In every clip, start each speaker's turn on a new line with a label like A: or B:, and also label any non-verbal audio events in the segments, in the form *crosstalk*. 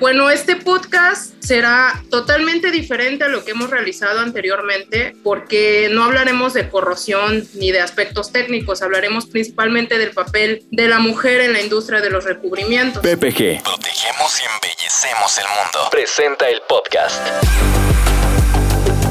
A: Bueno, este podcast será totalmente diferente a lo que hemos realizado anteriormente porque no hablaremos de corrosión ni de aspectos técnicos, hablaremos principalmente del papel de la mujer en la industria de los recubrimientos.
B: PPG. Protegemos y embellecemos el mundo. Presenta el podcast.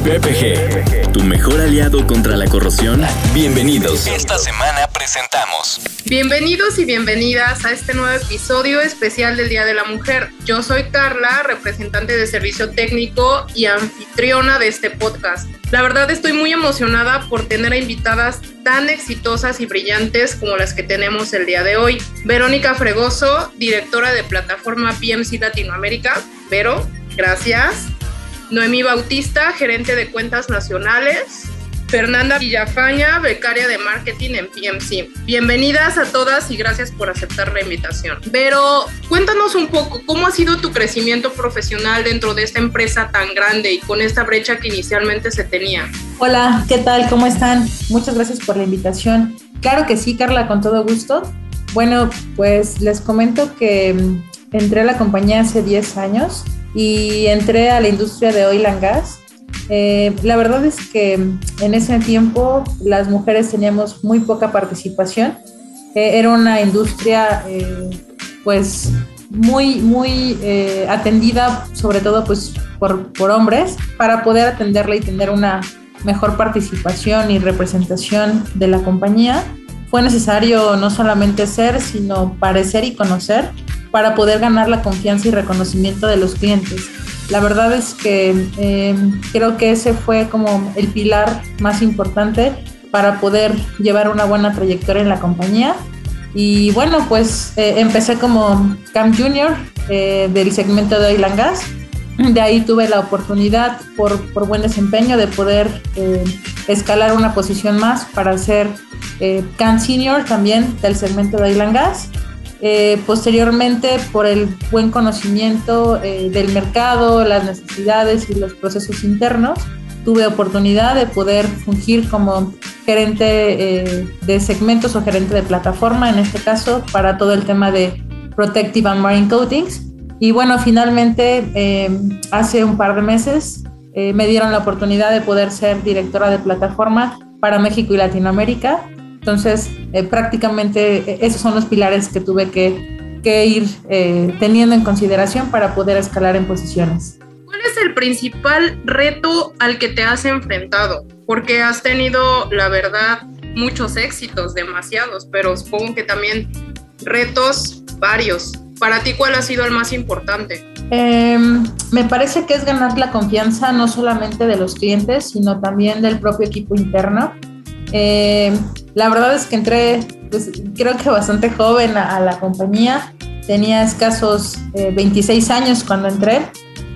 B: PPG, tu mejor aliado contra la corrosión. Bienvenidos. Esta semana presentamos.
A: Bienvenidos y bienvenidas a este nuevo episodio especial del Día de la Mujer. Yo soy Carla, representante de servicio técnico y anfitriona de este podcast. La verdad estoy muy emocionada por tener a invitadas tan exitosas y brillantes como las que tenemos el día de hoy. Verónica Fregoso, directora de plataforma PMC Latinoamérica. Vero, gracias. Noemí Bautista, gerente de cuentas nacionales. Fernanda Villafaña, becaria de marketing en PMC. Bienvenidas a todas y gracias por aceptar la invitación. Pero cuéntanos un poco, ¿cómo ha sido tu crecimiento profesional dentro de esta empresa tan grande y con esta brecha que inicialmente se tenía?
C: Hola, ¿qué tal? ¿Cómo están? Muchas gracias por la invitación. Claro que sí, Carla, con todo gusto. Bueno, pues les comento que entré a la compañía hace 10 años y entré a la industria de oil and gas. Eh, la verdad es que en ese tiempo las mujeres teníamos muy poca participación. Eh, era una industria eh, pues muy, muy atendida sobre todo pues por, por hombres para poder atenderla y tener una mejor participación y representación de la compañía. Fue necesario no solamente ser, sino parecer y conocer para poder ganar la confianza y reconocimiento de los clientes. La verdad es que eh, creo que ese fue como el pilar más importante para poder llevar una buena trayectoria en la compañía. Y bueno, pues eh, empecé como Camp Junior eh, del segmento de Oil Gas. De ahí tuve la oportunidad, por, por buen desempeño, de poder escalar una posición más para ser Camp Senior también del segmento de Oil Gas. Eh, posteriormente, por el buen conocimiento eh, del mercado, las necesidades y los procesos internos, tuve oportunidad de poder fungir como gerente eh, de segmentos o gerente de plataforma, en este caso, para todo el tema de Protective and Marine Coatings. Y bueno, finalmente, hace un par de meses, me dieron la oportunidad de poder ser directora de plataforma para México y Latinoamérica entonces, eh, prácticamente eh, esos son los pilares que tuve que, ir eh, teniendo en consideración para poder escalar en posiciones.
A: ¿Cuál es el principal reto al que te has enfrentado? Porque has tenido, la verdad, muchos éxitos, demasiados, pero supongo que también retos varios. Para ti, ¿cuál ha sido el más importante?
C: Em, me parece que es ganar la confianza no solamente de los clientes, sino también del propio equipo interno. Eh, la verdad es que entré, pues, creo que bastante joven a, la compañía. Tenía escasos 26 eh, años cuando entré.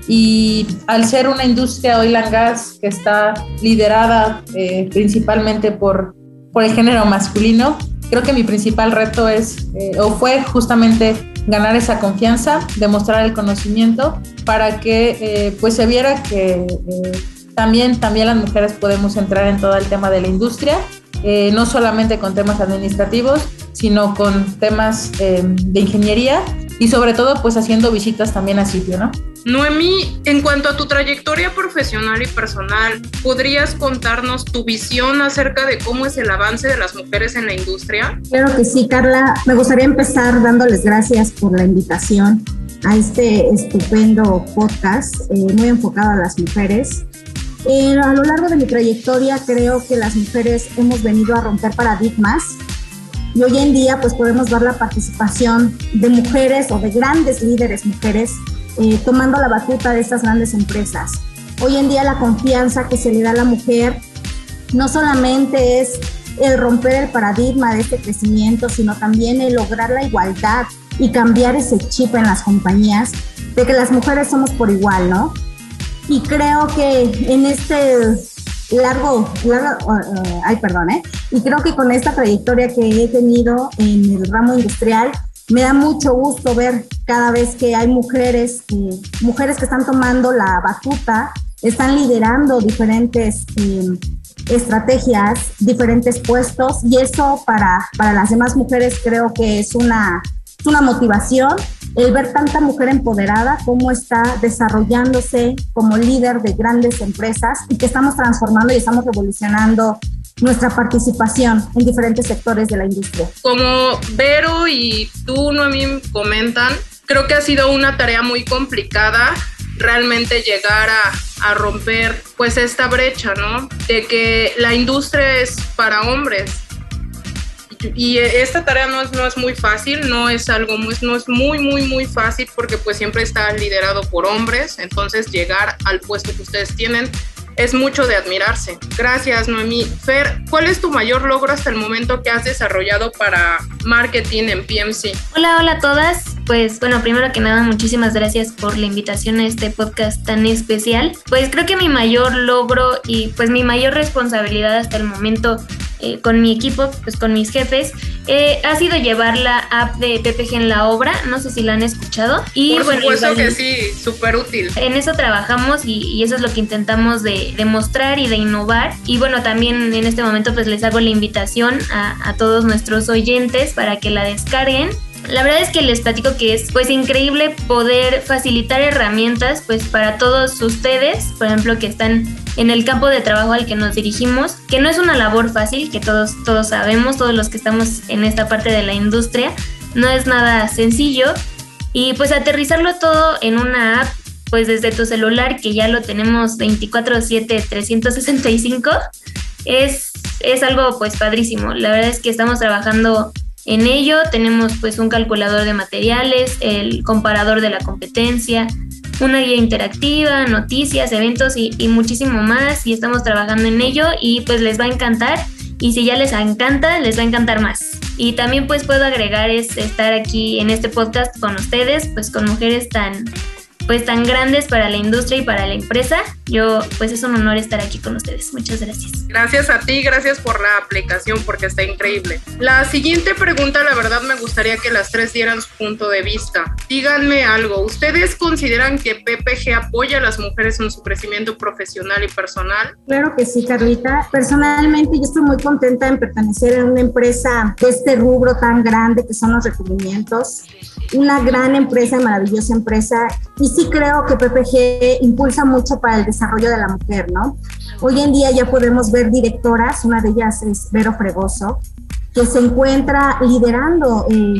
C: Y al ser una industria oil and gas que está liderada eh, principalmente por, por el género masculino, creo que mi principal reto es, o fue justamente ganar esa confianza, demostrar el conocimiento para que pues se viera que también, también las mujeres podemos entrar en todo el tema de la industria, eh, no solamente con temas administrativos, sino con temas eh, de ingeniería y sobre todo pues haciendo visitas también a sitio, ¿no?
A: Noemí, en cuanto a tu trayectoria profesional y personal, ¿podrías contarnos tu visión acerca de cómo es el avance de las mujeres en la industria?
D: Claro que sí, Carla. Me gustaría empezar dándoles gracias por la invitación a este estupendo podcast eh, muy enfocado a las mujeres. Eh, a lo largo de mi trayectoria creo que las mujeres hemos venido a romper paradigmas y hoy en día pues podemos ver la participación de mujeres o de grandes líderes mujeres eh, tomando la batuta de estas grandes empresas. Hoy en día la confianza que se le da a la mujer no solamente es el romper el paradigma de este crecimiento, sino también el lograr la igualdad y cambiar ese chip en las compañías de que las mujeres somos por igual, ¿no? Y creo que en este largo, uh, ay, perdón, ¿eh? Y creo que con esta trayectoria que he tenido en el ramo industrial, me da mucho gusto ver cada vez que hay mujeres, mujeres que están tomando la batuta, están liderando diferentes em, estrategias, diferentes puestos y eso para, para las demás mujeres creo que es una, es una motivación el ver tanta mujer empoderada, cómo está desarrollándose como líder de grandes empresas y que estamos transformando y estamos revolucionando nuestra participación en diferentes sectores de la industria.
A: Como Vero y tú, Noemí, comentan, creo que ha sido una tarea muy complicada realmente llegar a, a, romper pues esta brecha, ¿no? De que la industria es para hombres. Y esta tarea no es, no es muy fácil, no es algo muy, no es muy, muy, muy fácil porque pues siempre está liderado por hombres, entonces llegar al puesto que ustedes tienen es mucho de admirarse. Gracias, Noemí. Fer, ¿cuál es tu mayor logro hasta el momento que has desarrollado para marketing en PMC?
E: Hola, hola a todas. Pues bueno, primero que nada, muchísimas gracias por la invitación a este podcast tan especial. Pues creo que mi mayor logro y pues mi mayor responsabilidad hasta el momento eh, con mi equipo, pues con mis jefes, eh, ha sido llevar la app de PPG en la obra. No sé si la han escuchado.
A: Y Por supuesto que sí, súper útil.
E: En eso trabajamos y, eso es lo que intentamos de, mostrar y de innovar. Y bueno, también en este momento pues les hago la invitación a, a todos nuestros oyentes para que la descarguen la verdad es que les platico que es pues increíble poder facilitar herramientas pues para todos ustedes, por ejemplo, que están en el campo de trabajo al que nos dirigimos, que no es una labor fácil, que todos todos sabemos, todos los que estamos en esta parte de la industria, no es nada sencillo y pues aterrizarlo todo en una app pues desde tu celular que ya lo tenemos 24/7 365 es es algo pues padrísimo. La verdad es que estamos trabajando en ello tenemos pues un calculador de materiales, el comparador de la competencia, una guía interactiva, noticias, eventos y, muchísimo más y estamos trabajando en ello y pues les va a encantar y si ya les encanta, les va a encantar más. Y también pues puedo agregar es estar aquí en este podcast con ustedes, pues con mujeres tan pues tan grandes para la industria y para la empresa. Yo pues es un honor estar aquí con ustedes. Muchas gracias.
A: Gracias a ti, gracias por la aplicación porque está increíble. La siguiente pregunta, la verdad me gustaría que las tres dieran su punto de vista. Díganme algo, ¿ustedes consideran que PPG apoya a las mujeres en su crecimiento profesional y personal?
D: Claro que sí, Carlita. Personalmente yo estoy muy contenta en pertenecer a una empresa de este rubro tan grande que son los recubrimientos. Una gran empresa, maravillosa empresa. Y sí creo que PPG impulsa mucho para el desarrollo de la mujer, ¿no? Hoy en día ya podemos ver directoras, una de ellas es Vero Fregoso, que se encuentra liderando eh,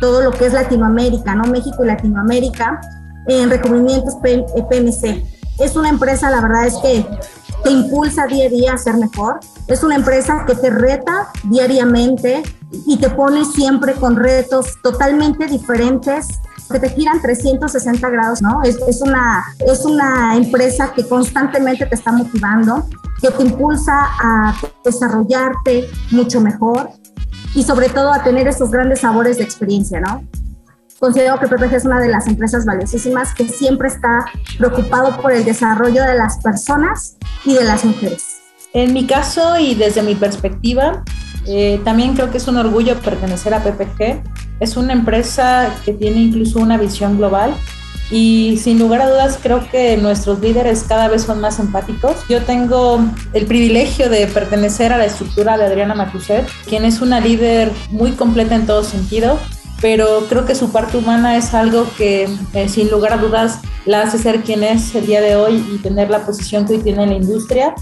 D: todo lo que es Latinoamérica, ¿no? México y Latinoamérica en recubrimientos PMC. Es una empresa, la verdad es que te impulsa día a día a ser mejor. Es una empresa que te reta diariamente y te pone siempre con retos totalmente diferentes que te giran 360 grados, ¿no? Es, una, es una empresa que constantemente te está motivando, que te impulsa a desarrollarte mucho mejor y sobre todo a tener esos grandes sabores de experiencia, ¿no? Considero que PPG es una de las empresas valiosísimas que siempre está preocupado por el desarrollo de las personas y de las mujeres.
C: En mi caso y desde mi perspectiva, eh, también creo que es un orgullo pertenecer a PPG. Es una empresa que tiene incluso una visión global y sin lugar a dudas creo que nuestros líderes cada vez son más empáticos. Yo tengo el privilegio de pertenecer a la estructura de Adriana Matuset, quien es una líder muy completa en todo sentido, pero creo que su parte humana es algo que eh, sin lugar a dudas la hace ser quien es el día de hoy y tener la posición que hoy tiene en la industria.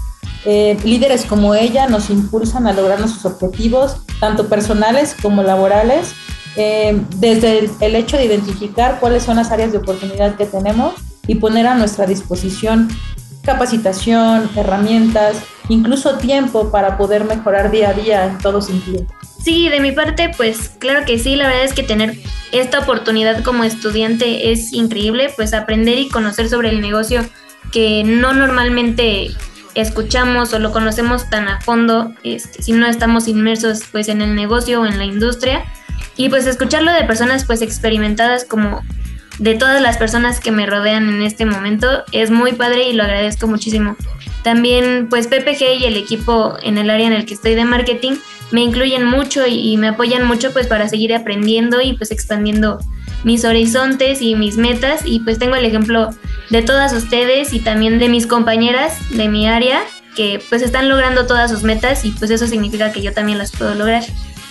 C: Eh, líderes como ella nos impulsan a lograr nuestros objetivos, tanto personales como laborales, eh, desde el, hecho de identificar cuáles son las áreas de oportunidad que tenemos y poner a nuestra disposición capacitación, herramientas, incluso tiempo para poder mejorar día a día en todo sentido.
E: Sí, de mi parte, pues claro que sí, la verdad es que tener esta oportunidad como estudiante es increíble, pues aprender y conocer sobre el negocio que no normalmente escuchamos o lo conocemos tan a fondo este, si no estamos inmersos pues en el negocio o en la industria y pues escucharlo de personas pues experimentadas como de todas las personas que me rodean en este momento es muy padre y lo agradezco muchísimo. También pues PPG y el equipo en el área en el que estoy de marketing me incluyen mucho y, y me apoyan mucho pues para seguir aprendiendo y pues expandiendo mis horizontes y mis metas y pues tengo el ejemplo de todas ustedes y también de mis compañeras de mi área que pues están logrando todas sus metas y pues eso significa que yo también las puedo lograr.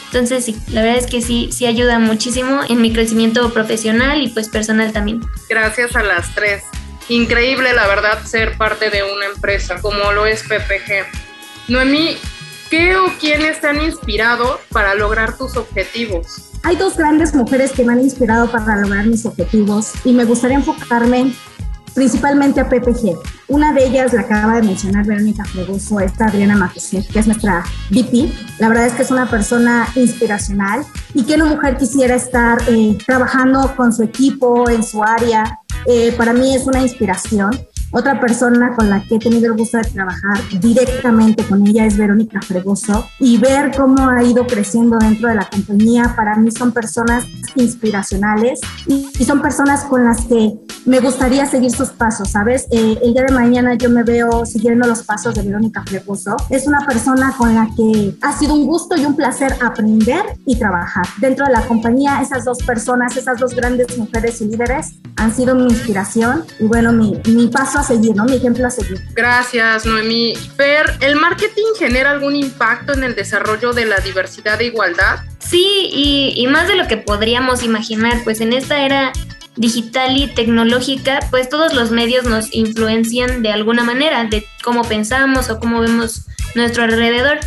E: Entonces sí, la verdad es que sí, sí ayuda muchísimo en mi crecimiento profesional y pues personal también.
A: Gracias a las tres. Increíble, la verdad, ser parte de una empresa como lo es PPG. Noemí, ¿qué o quiénes te han inspirado para lograr tus objetivos?
D: Hay dos grandes mujeres que me han inspirado para lograr mis objetivos y me gustaría enfocarme principalmente a PPG. Una de ellas la acaba de mencionar Verónica Fregoso, esta Adriana Matuset, que es nuestra VP. La verdad es que es una persona inspiracional y que una mujer quisiera estar eh, trabajando con su equipo en su área. Eh, para mí es una inspiración. Otra persona con la que he tenido el gusto de trabajar directamente con ella es Verónica Fregoso y ver cómo ha ido creciendo dentro de la compañía. Para mí son personas inspiracionales y, son personas con las que me gustaría seguir sus pasos, ¿sabes? Eh, el día de mañana yo me veo siguiendo los pasos de Verónica Fregoso. Es una persona con la que ha sido un gusto y un placer aprender y trabajar. Dentro de la compañía, esas dos personas, esas dos grandes mujeres y líderes han sido mi inspiración y bueno, mi, mi paso a seguir, ¿no? Mi ejemplo a seguir.
A: Gracias, Noemí. Fer, ¿el marketing genera algún impacto en el desarrollo de la diversidad e igualdad?
E: Sí, y, y más de lo que podríamos imaginar, pues en esta era digital y tecnológica, pues todos los medios nos influencian de alguna manera, de cómo pensamos o cómo vemos nuestro alrededor.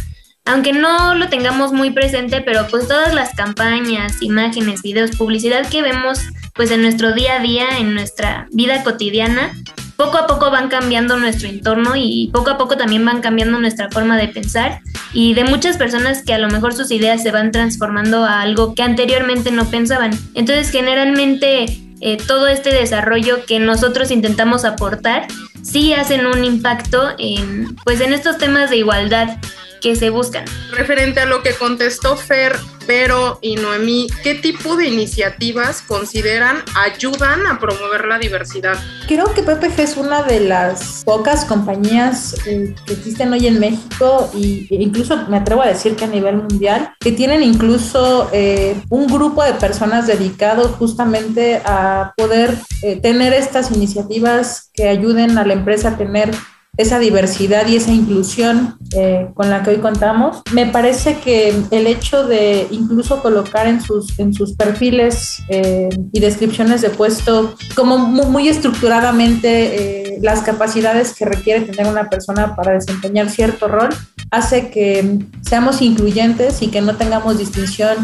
E: Aunque no lo tengamos muy presente, pero pues todas las campañas, imágenes, videos, publicidad que vemos pues en nuestro día a día, en nuestra vida cotidiana, poco a poco van cambiando nuestro entorno y poco a poco también van cambiando nuestra forma de pensar y de muchas personas que a lo mejor sus ideas se van transformando a algo que anteriormente no pensaban. Entonces generalmente eh, todo este desarrollo que nosotros intentamos aportar sí hacen un impacto en, pues en estos temas de igualdad que se buscan.
A: Referente a lo que contestó Fer, Vero y Noemí, ¿qué tipo de iniciativas consideran ayudan a promover la diversidad?
C: Creo que PPG es una de las pocas compañías eh, que existen hoy en México y, e incluso me atrevo a decir que a nivel mundial, que tienen incluso eh, un grupo de personas dedicado justamente a poder eh, tener estas iniciativas que ayuden a la empresa a tener esa diversidad y esa inclusión eh, con la que hoy contamos. Me parece que el hecho de incluso colocar en sus, en sus perfiles eh, y descripciones de puesto como muy, estructuradamente eh, las capacidades que requiere tener una persona para desempeñar cierto rol, hace que seamos incluyentes y que no tengamos distinción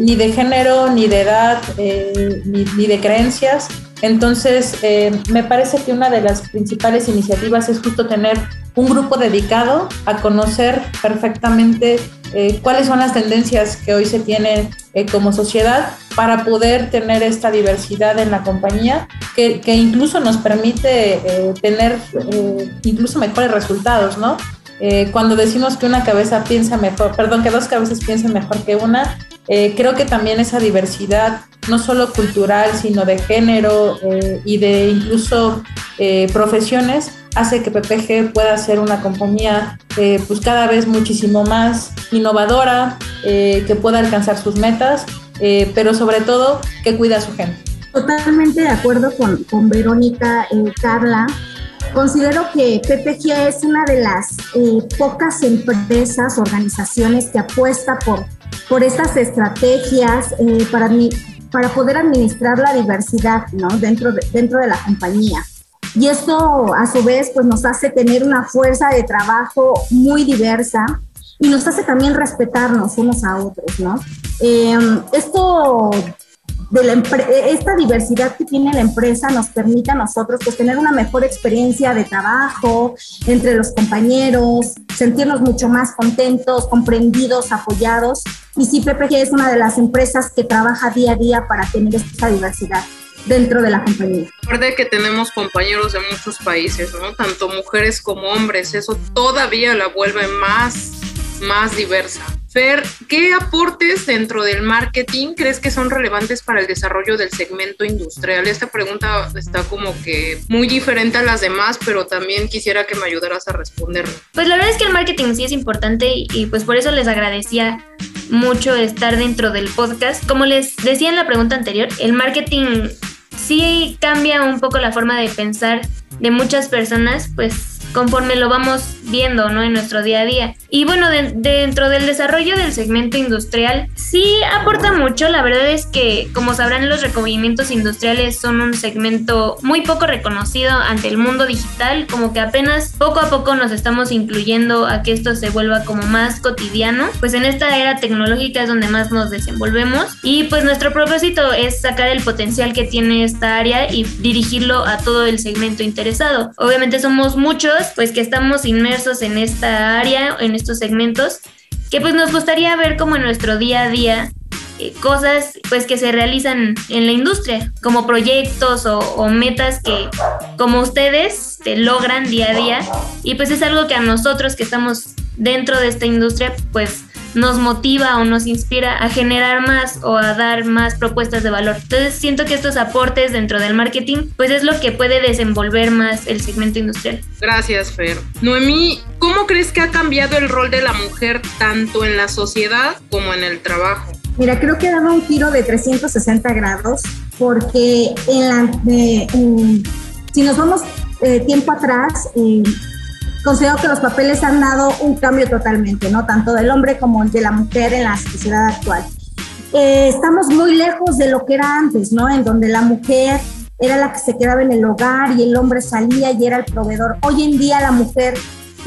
C: ni de género, ni de edad, ni, ni de creencias, entonces, eh, me parece que una de las principales iniciativas es justo tener un grupo dedicado a conocer perfectamente eh, cuáles son las tendencias que hoy se tienen eh, como sociedad para poder tener esta diversidad en la compañía que, que incluso nos permite tener incluso mejores resultados, ¿no? cuando decimos que una cabeza piensa mejor, perdón, que dos cabezas piensan mejor que una, creo que también esa diversidad no solo cultural, sino de género eh, y de incluso eh, profesiones, hace que PPG pueda ser una compañía eh, pues cada vez muchísimo más innovadora, que pueda alcanzar sus metas, pero sobre todo que cuida a su gente.
D: Totalmente de acuerdo con, con Verónica, Carla. Considero que PPG es una de las pocas empresas, organizaciones que apuesta por, por estas estrategias para mí para poder administrar la diversidad ¿no? dentro, de, dentro de la compañía. Y esto a su vez pues nos hace tener una fuerza de trabajo muy diversa y nos hace también respetarnos unos a otros, ¿no? Em, esto de la esta diversidad que tiene la empresa nos permite a nosotros pues, tener una mejor experiencia de trabajo entre los compañeros, sentirnos mucho más contentos, comprendidos, apoyados. Y sí, PPG es una de las empresas que trabaja día a día para tener esta diversidad dentro de la compañía.
A: Recuerde que tenemos compañeros de muchos países, ¿no? Tanto mujeres como hombres, eso todavía la vuelve más, más diversa. Fer, ¿qué aportes dentro del marketing crees que son relevantes para el desarrollo del segmento industrial? Esta pregunta está como que muy diferente a las demás, pero también quisiera que me ayudaras a responderlo.
E: Pues la verdad es que el marketing sí es importante y, pues por eso les agradecía mucho estar dentro del podcast. Como les decía en la pregunta anterior, el marketing sí cambia un poco la forma de pensar de muchas personas, pues conforme lo vamos viendo, ¿no? En nuestro día a día. Y bueno, dentro del desarrollo del segmento industrial, sí aporta mucho. La verdad es que, como sabrán, los recubrimientos industriales son un segmento muy poco reconocido ante el mundo digital, como que apenas poco a poco nos estamos incluyendo a que esto se vuelva como más cotidiano. Pues en esta era tecnológica es donde más nos desenvolvemos y pues nuestro propósito es sacar el potencial que tiene esta área y dirigirlo a todo el segmento interesado. Obviamente somos muchos pues que estamos inmersos en esta área, en estos segmentos, que pues nos gustaría ver como en nuestro día a día eh, cosas pues que se realizan en la industria, como proyectos o, metas que como ustedes te logran día a día. Y pues es algo que a nosotros que estamos dentro de esta industria pues nos motiva o nos inspira a generar más o a dar más propuestas de valor. Entonces siento que estos aportes dentro del marketing pues es lo que puede desenvolver más el segmento industrial.
A: Gracias, Fer. Noemí, ¿cómo crees que ha cambiado el rol de la mujer tanto en la sociedad como en el trabajo?
D: Mira, creo que ha dado un giro de 360 grados porque en la, si nos vamos eh, tiempo atrás, eh, considero que los papeles han dado un cambio totalmente, ¿no? Tanto del hombre como de la mujer en la sociedad actual. Eh, estamos muy lejos de lo que era antes, ¿no? En donde la mujer era la que se quedaba en el hogar y el hombre salía y era el proveedor. Hoy en día la mujer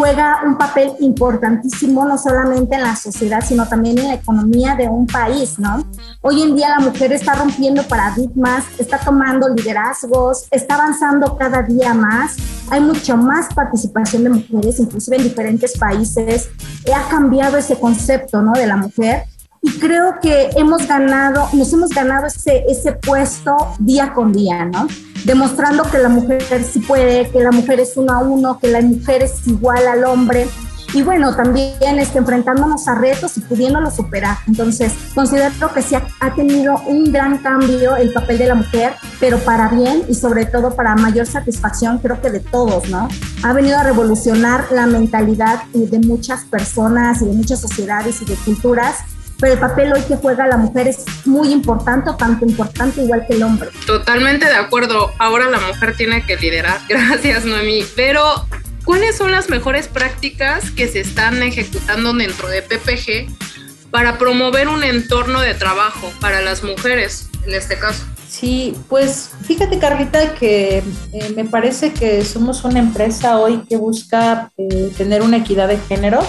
D: juega un papel importantísimo no solamente en la sociedad, sino también en la economía de un país, ¿no? Hoy en día la mujer está rompiendo paradigmas, está tomando liderazgos, está avanzando cada día más, hay mucho más participación de mujeres, inclusive en diferentes países, ha cambiado ese concepto, ¿no? De la mujer y creo que hemos ganado, nos hemos ganado ese, ese puesto día con día, ¿no? Demostrando que la mujer sí puede, que la mujer es uno a uno, que la mujer es igual al hombre. Y bueno, también este, enfrentándonos a retos y pudiéndolo superar. Entonces, considero que sí ha, ha, tenido un gran cambio el papel de la mujer, pero para bien y sobre todo para mayor satisfacción, creo que de todos, ¿no? Ha venido a revolucionar la mentalidad de muchas personas y de muchas sociedades y de culturas pero el papel hoy que juega la mujer es muy importante, tanto importante igual que el hombre.
A: Totalmente de acuerdo. Ahora la mujer tiene que liderar. *laughs* Gracias, Noemí. Pero, ¿cuáles son las mejores prácticas que se están ejecutando dentro de PPG para promover un entorno de trabajo para las mujeres en este caso?
C: Sí, pues fíjate Carlita que eh, me parece que somos una empresa hoy que busca eh, tener una equidad de género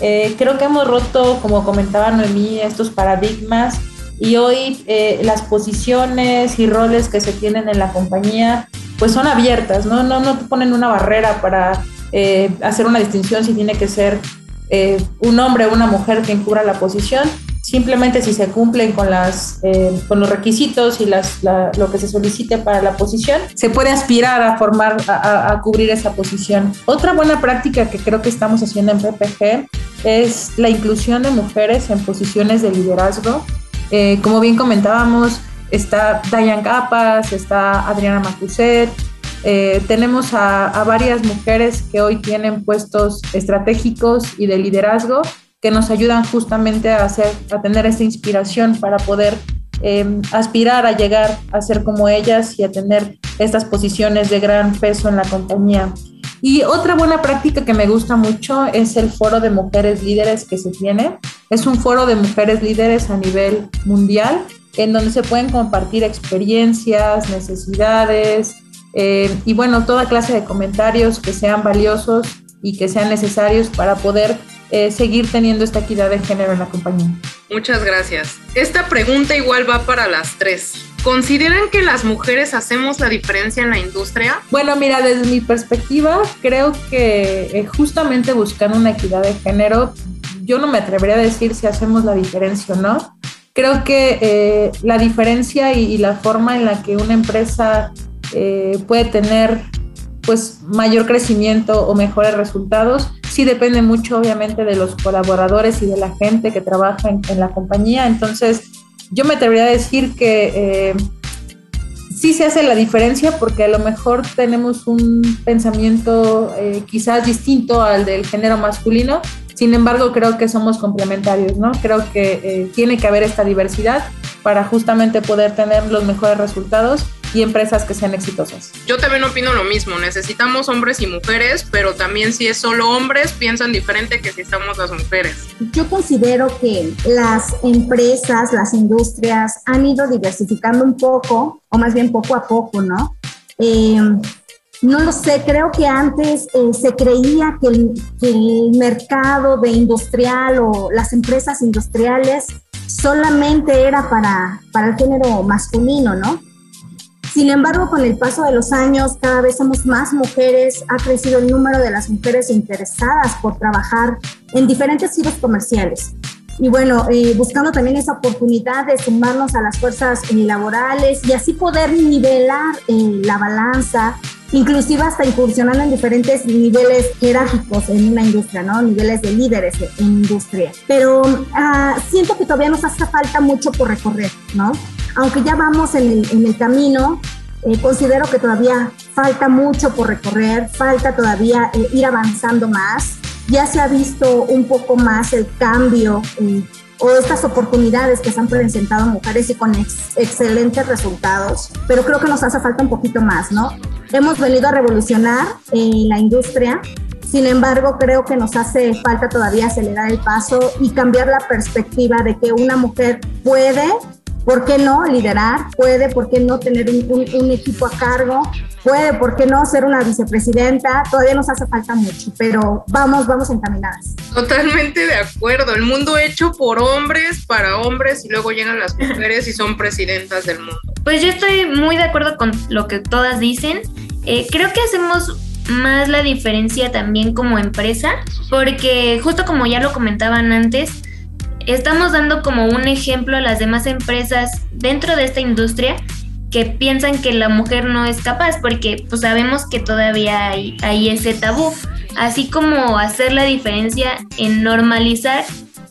C: eh, creo que hemos roto, como comentaba Noemí, estos paradigmas y hoy eh, las posiciones y roles que se tienen en la compañía pues son abiertas, ¿no? No, no te ponen una barrera para eh, hacer una distinción si tiene que ser un hombre o una mujer quien cubra la posición, Simplemente si se cumplen con, las, eh, con los requisitos y las, lo que se solicite para la posición, se puede aspirar a formar, a, cubrir esa posición. Otra buena práctica que creo que estamos haciendo en PPG es la inclusión de mujeres en posiciones de liderazgo. Eh, como bien comentábamos, está Diane Capas, está Adriana Macuset, eh, tenemos a, a, varias mujeres que hoy tienen puestos estratégicos y de liderazgo que nos ayudan justamente a, hacer, a tener esta inspiración para poder em, aspirar a llegar a ser como ellas y a tener estas posiciones de gran peso en la compañía. Y otra buena práctica que me gusta mucho es el foro de mujeres líderes que se tiene. Es un foro de mujeres líderes a nivel mundial en donde se pueden compartir experiencias, necesidades eh, y bueno, toda clase de comentarios que sean valiosos y que sean necesarios para poder eh, seguir teniendo esta equidad de género en la compañía.
A: Muchas gracias. Esta pregunta igual va para las tres. ¿Consideran que las mujeres hacemos la diferencia en la industria?
C: Bueno, mira, desde mi perspectiva, creo que eh, justamente buscando una equidad de género, yo no me atrevería a decir si hacemos la diferencia o no. Creo que eh, la diferencia y, la forma en la que una empresa puede tener pues mayor crecimiento o mejores resultados. Sí depende mucho obviamente de los colaboradores y de la gente que trabaja en, la compañía. Entonces yo me atrevería a decir que eh, sí se hace la diferencia porque a lo mejor tenemos un pensamiento eh, quizás distinto al del género masculino. Sin embargo, creo que somos complementarios, ¿no? Creo que eh, tiene que haber esta diversidad para justamente poder tener los mejores resultados y empresas que sean exitosas.
A: Yo también opino lo mismo, necesitamos hombres y mujeres, pero también si es solo hombres, piensan diferente que si estamos las mujeres.
D: Yo considero que las empresas, las industrias han ido diversificando un poco, o más bien poco a poco, ¿no? Eh, no lo sé, creo que antes eh, se creía que el, que el, mercado de industrial o las empresas industriales solamente era para, para el género masculino, ¿no? Sin embargo, con el paso de los años, cada vez somos más mujeres, ha crecido el número de las mujeres interesadas por trabajar en diferentes giros comerciales. Y bueno, eh, buscando también esa oportunidad de sumarnos a las fuerzas eh, laborales y así poder nivelar eh, la balanza, inclusive hasta incursionando en diferentes niveles jerárquicos en una industria, ¿no? Niveles de líderes en industria. Pero uh, siento que todavía nos hace falta mucho por recorrer, ¿no? Aunque ya vamos en el, en el camino, eh, considero que todavía falta mucho por recorrer, falta todavía eh, ir avanzando más. Ya se ha visto un poco más el cambio eh, o estas oportunidades que se han presentado mujeres y con ex excelentes resultados, pero creo que nos hace falta un poquito más, ¿no? Hemos venido a revolucionar la industria, sin embargo, creo que nos hace falta todavía acelerar el paso y cambiar la perspectiva de que una mujer puede ¿Por qué no liderar? Puede, ¿por qué no tener un, un, un, equipo a cargo? Puede, ¿por qué no ser una vicepresidenta? Todavía nos hace falta mucho, pero vamos, vamos encaminadas.
A: Totalmente de acuerdo. El mundo hecho por hombres, para hombres, y luego llegan las mujeres y son presidentas del mundo.
E: Pues yo estoy muy de acuerdo con lo que todas dicen. Eh, creo que hacemos más la diferencia también como empresa, porque justo como ya lo comentaban antes, estamos dando como un ejemplo a las demás empresas dentro de esta industria que piensan que la mujer no es capaz, porque pues sabemos que todavía hay, hay ese tabú, así como hacer la diferencia en normalizar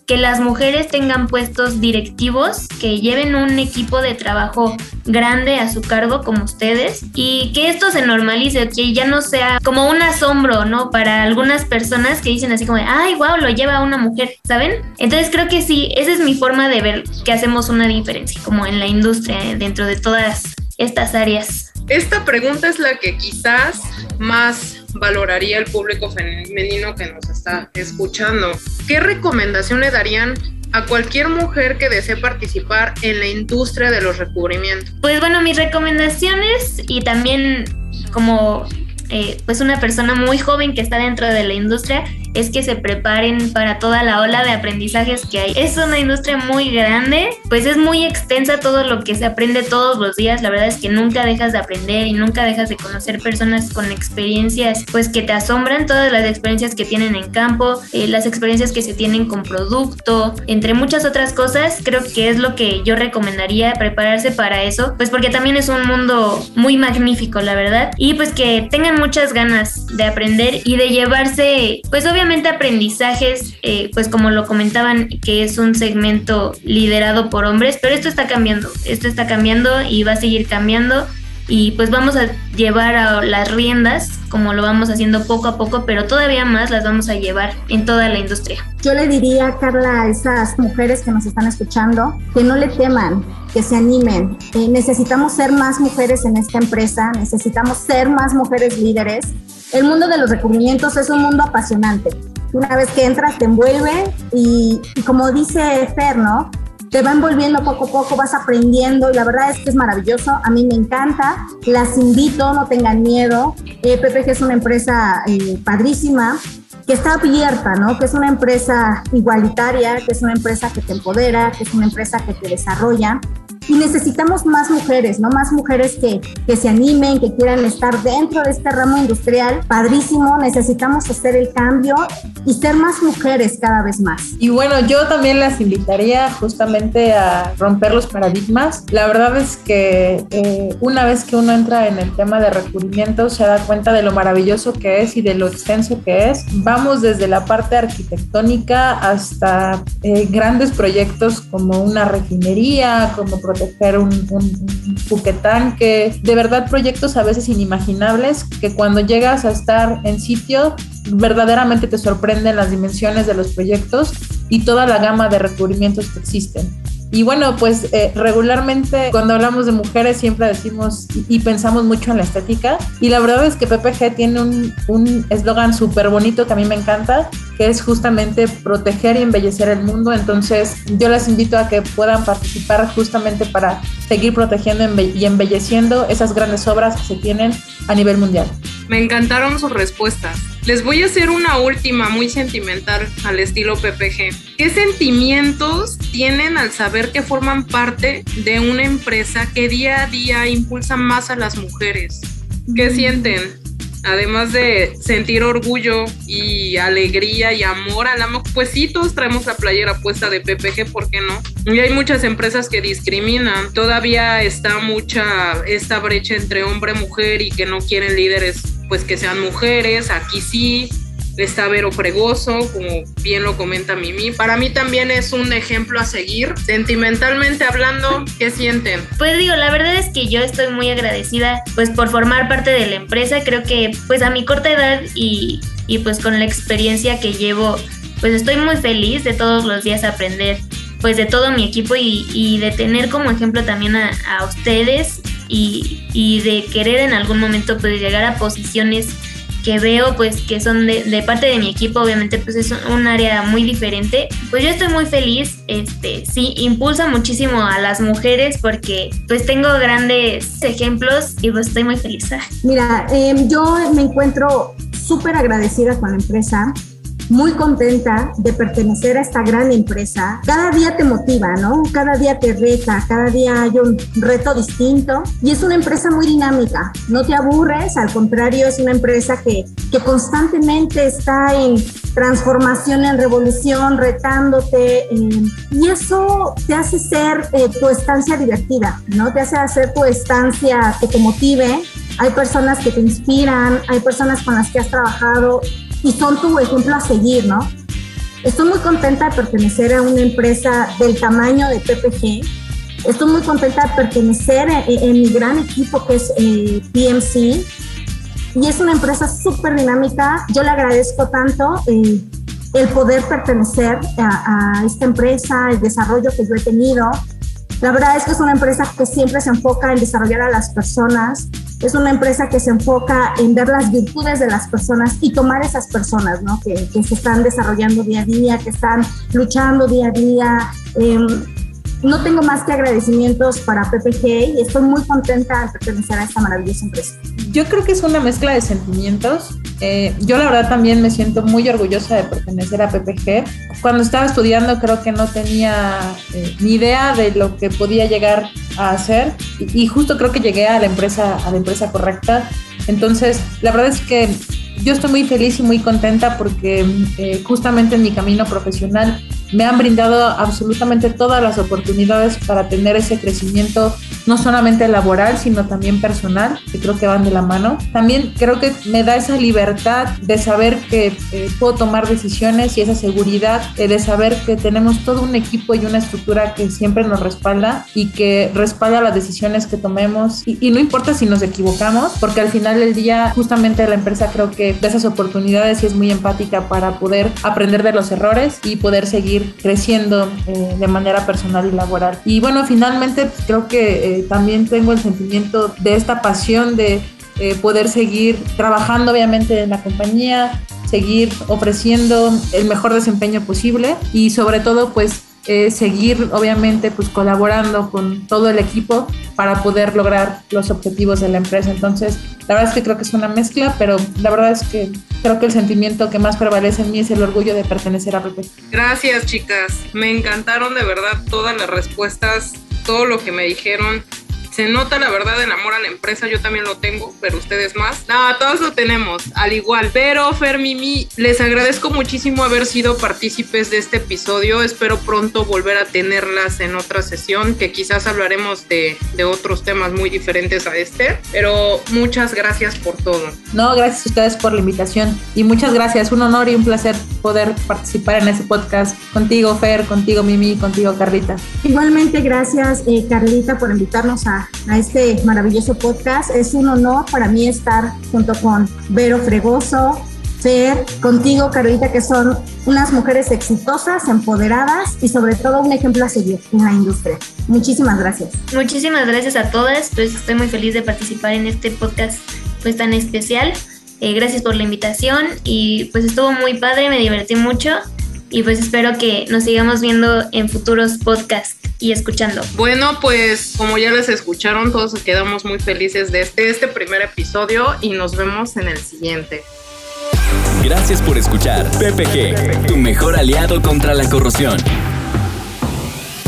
E: que las mujeres tengan puestos directivos, que lleven un equipo de trabajo grande a su cargo como ustedes y que esto se normalice, que ya no sea como un asombro, ¿no? Para algunas personas que dicen así como, ay, wow, lo lleva una mujer, ¿saben? Entonces creo que sí, esa es mi forma de ver que hacemos una diferencia, como en la industria, eh, dentro de todas estas áreas.
A: Esta pregunta es la que quizás más valoraría el público femenino que nos está escuchando. ¿Qué recomendación le darían a cualquier mujer que desee participar en la industria de los recubrimientos?
E: Pues bueno, mis recomendaciones y también como eh, pues una persona muy joven que está dentro de la industria es que se preparen para toda la ola de aprendizajes que hay. Es una industria muy grande, pues es muy extensa todo lo que se aprende todos los días. La verdad es que nunca dejas de aprender y nunca dejas de conocer personas con experiencias, pues que te asombran todas las experiencias que tienen en campo, eh, las experiencias que se tienen con producto, entre muchas otras cosas. Creo que es lo que yo recomendaría prepararse para eso, pues porque también es un mundo muy magnífico, la verdad, y pues que tengan muchas ganas de aprender y de llevarse, pues obviamente aprendizajes, eh, pues como lo comentaban, que es un segmento liderado por hombres, pero esto está cambiando, esto está cambiando y va a seguir cambiando y pues vamos a llevar a las riendas como lo vamos haciendo poco a poco, pero todavía más las vamos a llevar en toda la industria.
D: Yo le diría, Carla, a esas mujeres que nos están escuchando, que no le teman, que se animen. Eh, necesitamos ser más mujeres en esta empresa, necesitamos ser más mujeres líderes el mundo de los recubrimientos es un mundo apasionante. Una vez que entras te envuelve y, y, como dice Fer, ¿no? Te va envolviendo poco a poco, vas aprendiendo y la verdad es que es maravilloso. A mí me encanta. Las invito, no tengan miedo. Eh, PPG es una empresa eh, padrísima que está abierta, ¿no? Que es una empresa igualitaria, que es una empresa que te empodera, que es una empresa que te desarrolla y necesitamos más mujeres, ¿no? Más mujeres que, que se animen, que quieran estar dentro de este ramo industrial. Padrísimo, necesitamos hacer el cambio y ser más mujeres cada vez más.
C: Y bueno, yo también las invitaría justamente a romper los paradigmas. La verdad es que eh, una vez que uno entra en el tema de recubrimiento se da cuenta de lo maravilloso que es y de lo extenso que es. Vamos desde la parte arquitectónica hasta eh, grandes proyectos como una refinería, como proteger un, un, un que de verdad proyectos a veces inimaginables que cuando llegas a estar en sitio verdaderamente te sorprenden las dimensiones de los proyectos y toda la gama de recubrimientos que existen. Y bueno, pues eh, regularmente cuando hablamos de mujeres siempre decimos y, pensamos mucho en la estética. Y la verdad es que PPG tiene un eslogan súper bonito que a mí me encanta, que es justamente proteger y embellecer el mundo. Entonces yo les invito a que puedan participar justamente para seguir protegiendo y embelleciendo esas grandes obras que se tienen a nivel mundial.
A: Me encantaron sus respuestas. Les voy a hacer una última muy sentimental al estilo PPG. ¿Qué sentimientos tienen al saber que forman parte de una empresa que día a día impulsa más a las mujeres? ¿Qué mm. sienten? Además de sentir orgullo y alegría y amor al amo, pues sí, todos traemos la playera puesta de PPG, ¿por qué no? Y hay muchas empresas que discriminan. Todavía está mucha esta brecha entre hombre y mujer y que no quieren líderes, pues que sean mujeres. Aquí sí, está Vero Fregoso, como bien lo comenta Mimi. Para mí también es un ejemplo a seguir. Sentimentalmente hablando, ¿qué sienten?
E: Pues digo, la verdad es que yo estoy muy agradecida pues por formar parte de la empresa. Creo que pues a mi corta edad y, y pues con la experiencia que llevo, pues estoy muy feliz de todos los días aprender pues de todo mi equipo y, y de tener como ejemplo también a, a ustedes y, y de querer en algún momento pues llegar a posiciones que veo pues que son de, parte de mi equipo, obviamente pues es un área muy diferente. Pues yo estoy muy feliz, este, sí, impulsa muchísimo a las mujeres porque pues tengo grandes ejemplos y pues estoy muy feliz.
D: Mira, em, yo me encuentro súper agradecida con la empresa muy contenta de pertenecer a esta gran empresa. Cada día te motiva, ¿no? Cada día te reta, cada día hay un reto distinto y es una empresa muy dinámica. No te aburres, al contrario, es una empresa que, que constantemente está en transformación, en revolución, retándote eh, y eso te hace ser eh, tu estancia divertida, ¿no? Te hace hacer tu estancia que te motive. Hay personas que te inspiran, hay personas con las que has trabajado y son tu ejemplo a seguir, ¿no? Estoy muy contenta de pertenecer a una empresa del tamaño de PPG. Estoy muy contenta de pertenecer en, mi gran equipo que es eh, PMC. Y es una empresa súper dinámica. Yo le agradezco tanto eh, el poder pertenecer a, a esta empresa, el desarrollo que yo he tenido. La verdad es que es una empresa que siempre se enfoca en desarrollar a las personas, es una empresa que se enfoca en ver las virtudes de las personas y tomar esas personas, ¿no? Que, que se están desarrollando día a día, que están luchando día a día. Eh, no tengo más que agradecimientos para PPG y estoy muy contenta de pertenecer a esta maravillosa empresa.
C: Yo creo que es una mezcla de sentimientos. Eh, yo la verdad también me siento muy orgullosa de pertenecer a PPG. Cuando estaba estudiando creo que no tenía eh, ni idea de lo que podía llegar a hacer y, justo creo que llegué a la empresa a la empresa correcta. Entonces la verdad es que yo estoy muy feliz y muy contenta porque eh, justamente en mi camino profesional me han brindado absolutamente todas las oportunidades para tener ese crecimiento, no solamente laboral, sino también personal, que creo que van de la mano. También creo que me da esa libertad de saber que eh, puedo tomar decisiones y esa seguridad eh, de saber que tenemos todo un equipo y una estructura que siempre nos respalda y que respalda las decisiones que tomemos. Y, y no importa si nos equivocamos, porque al final del día, justamente la empresa creo que de esas oportunidades y es muy empática para poder aprender de los errores y poder seguir creciendo eh, de manera personal y laboral. Y bueno, finalmente pues, creo que eh, también tengo el sentimiento de esta pasión de eh, poder seguir trabajando obviamente en la compañía, seguir ofreciendo el mejor desempeño posible y sobre todo pues eh, seguir obviamente pues colaborando con todo el equipo para poder lograr los objetivos de la empresa. Entonces, la verdad es que creo que es una mezcla, pero la verdad es que creo que el sentimiento que más prevalece en mí es el orgullo de pertenecer a PP.
A: Gracias, chicas. Me encantaron de verdad todas las respuestas, todo lo que me dijeron se nota la verdad el amor a la empresa, yo también lo tengo, pero ustedes más. Nada, todos lo tenemos, al igual. Pero Fermimi, les agradezco muchísimo haber sido partícipes de este episodio. Espero pronto volver a tenerlas en otra sesión, que quizás hablaremos de, de otros temas muy diferentes a este. Pero muchas gracias por todo.
C: No, gracias a ustedes por la invitación y muchas gracias. Un honor y un placer poder participar en ese podcast contigo, Fer, contigo, Mimi, contigo, Carlita.
D: Igualmente, gracias, eh, Carlita, por invitarnos a a, este maravilloso podcast. Es un honor para mí estar junto con Vero Fregoso, Fer, contigo, Carolita, que son unas mujeres exitosas, empoderadas y sobre todo un ejemplo a seguir en la industria. Muchísimas gracias.
E: Muchísimas gracias a todas, pues estoy muy feliz de participar en este podcast pues tan especial. Eh, gracias por la invitación y pues estuvo muy padre, me divertí mucho y pues espero que nos sigamos viendo en futuros podcasts y escuchando.
A: Bueno, pues como ya les escucharon, todos quedamos muy felices de este, este primer episodio y nos vemos en el siguiente.
B: Gracias por escuchar PPG, tu mejor aliado contra la corrosión.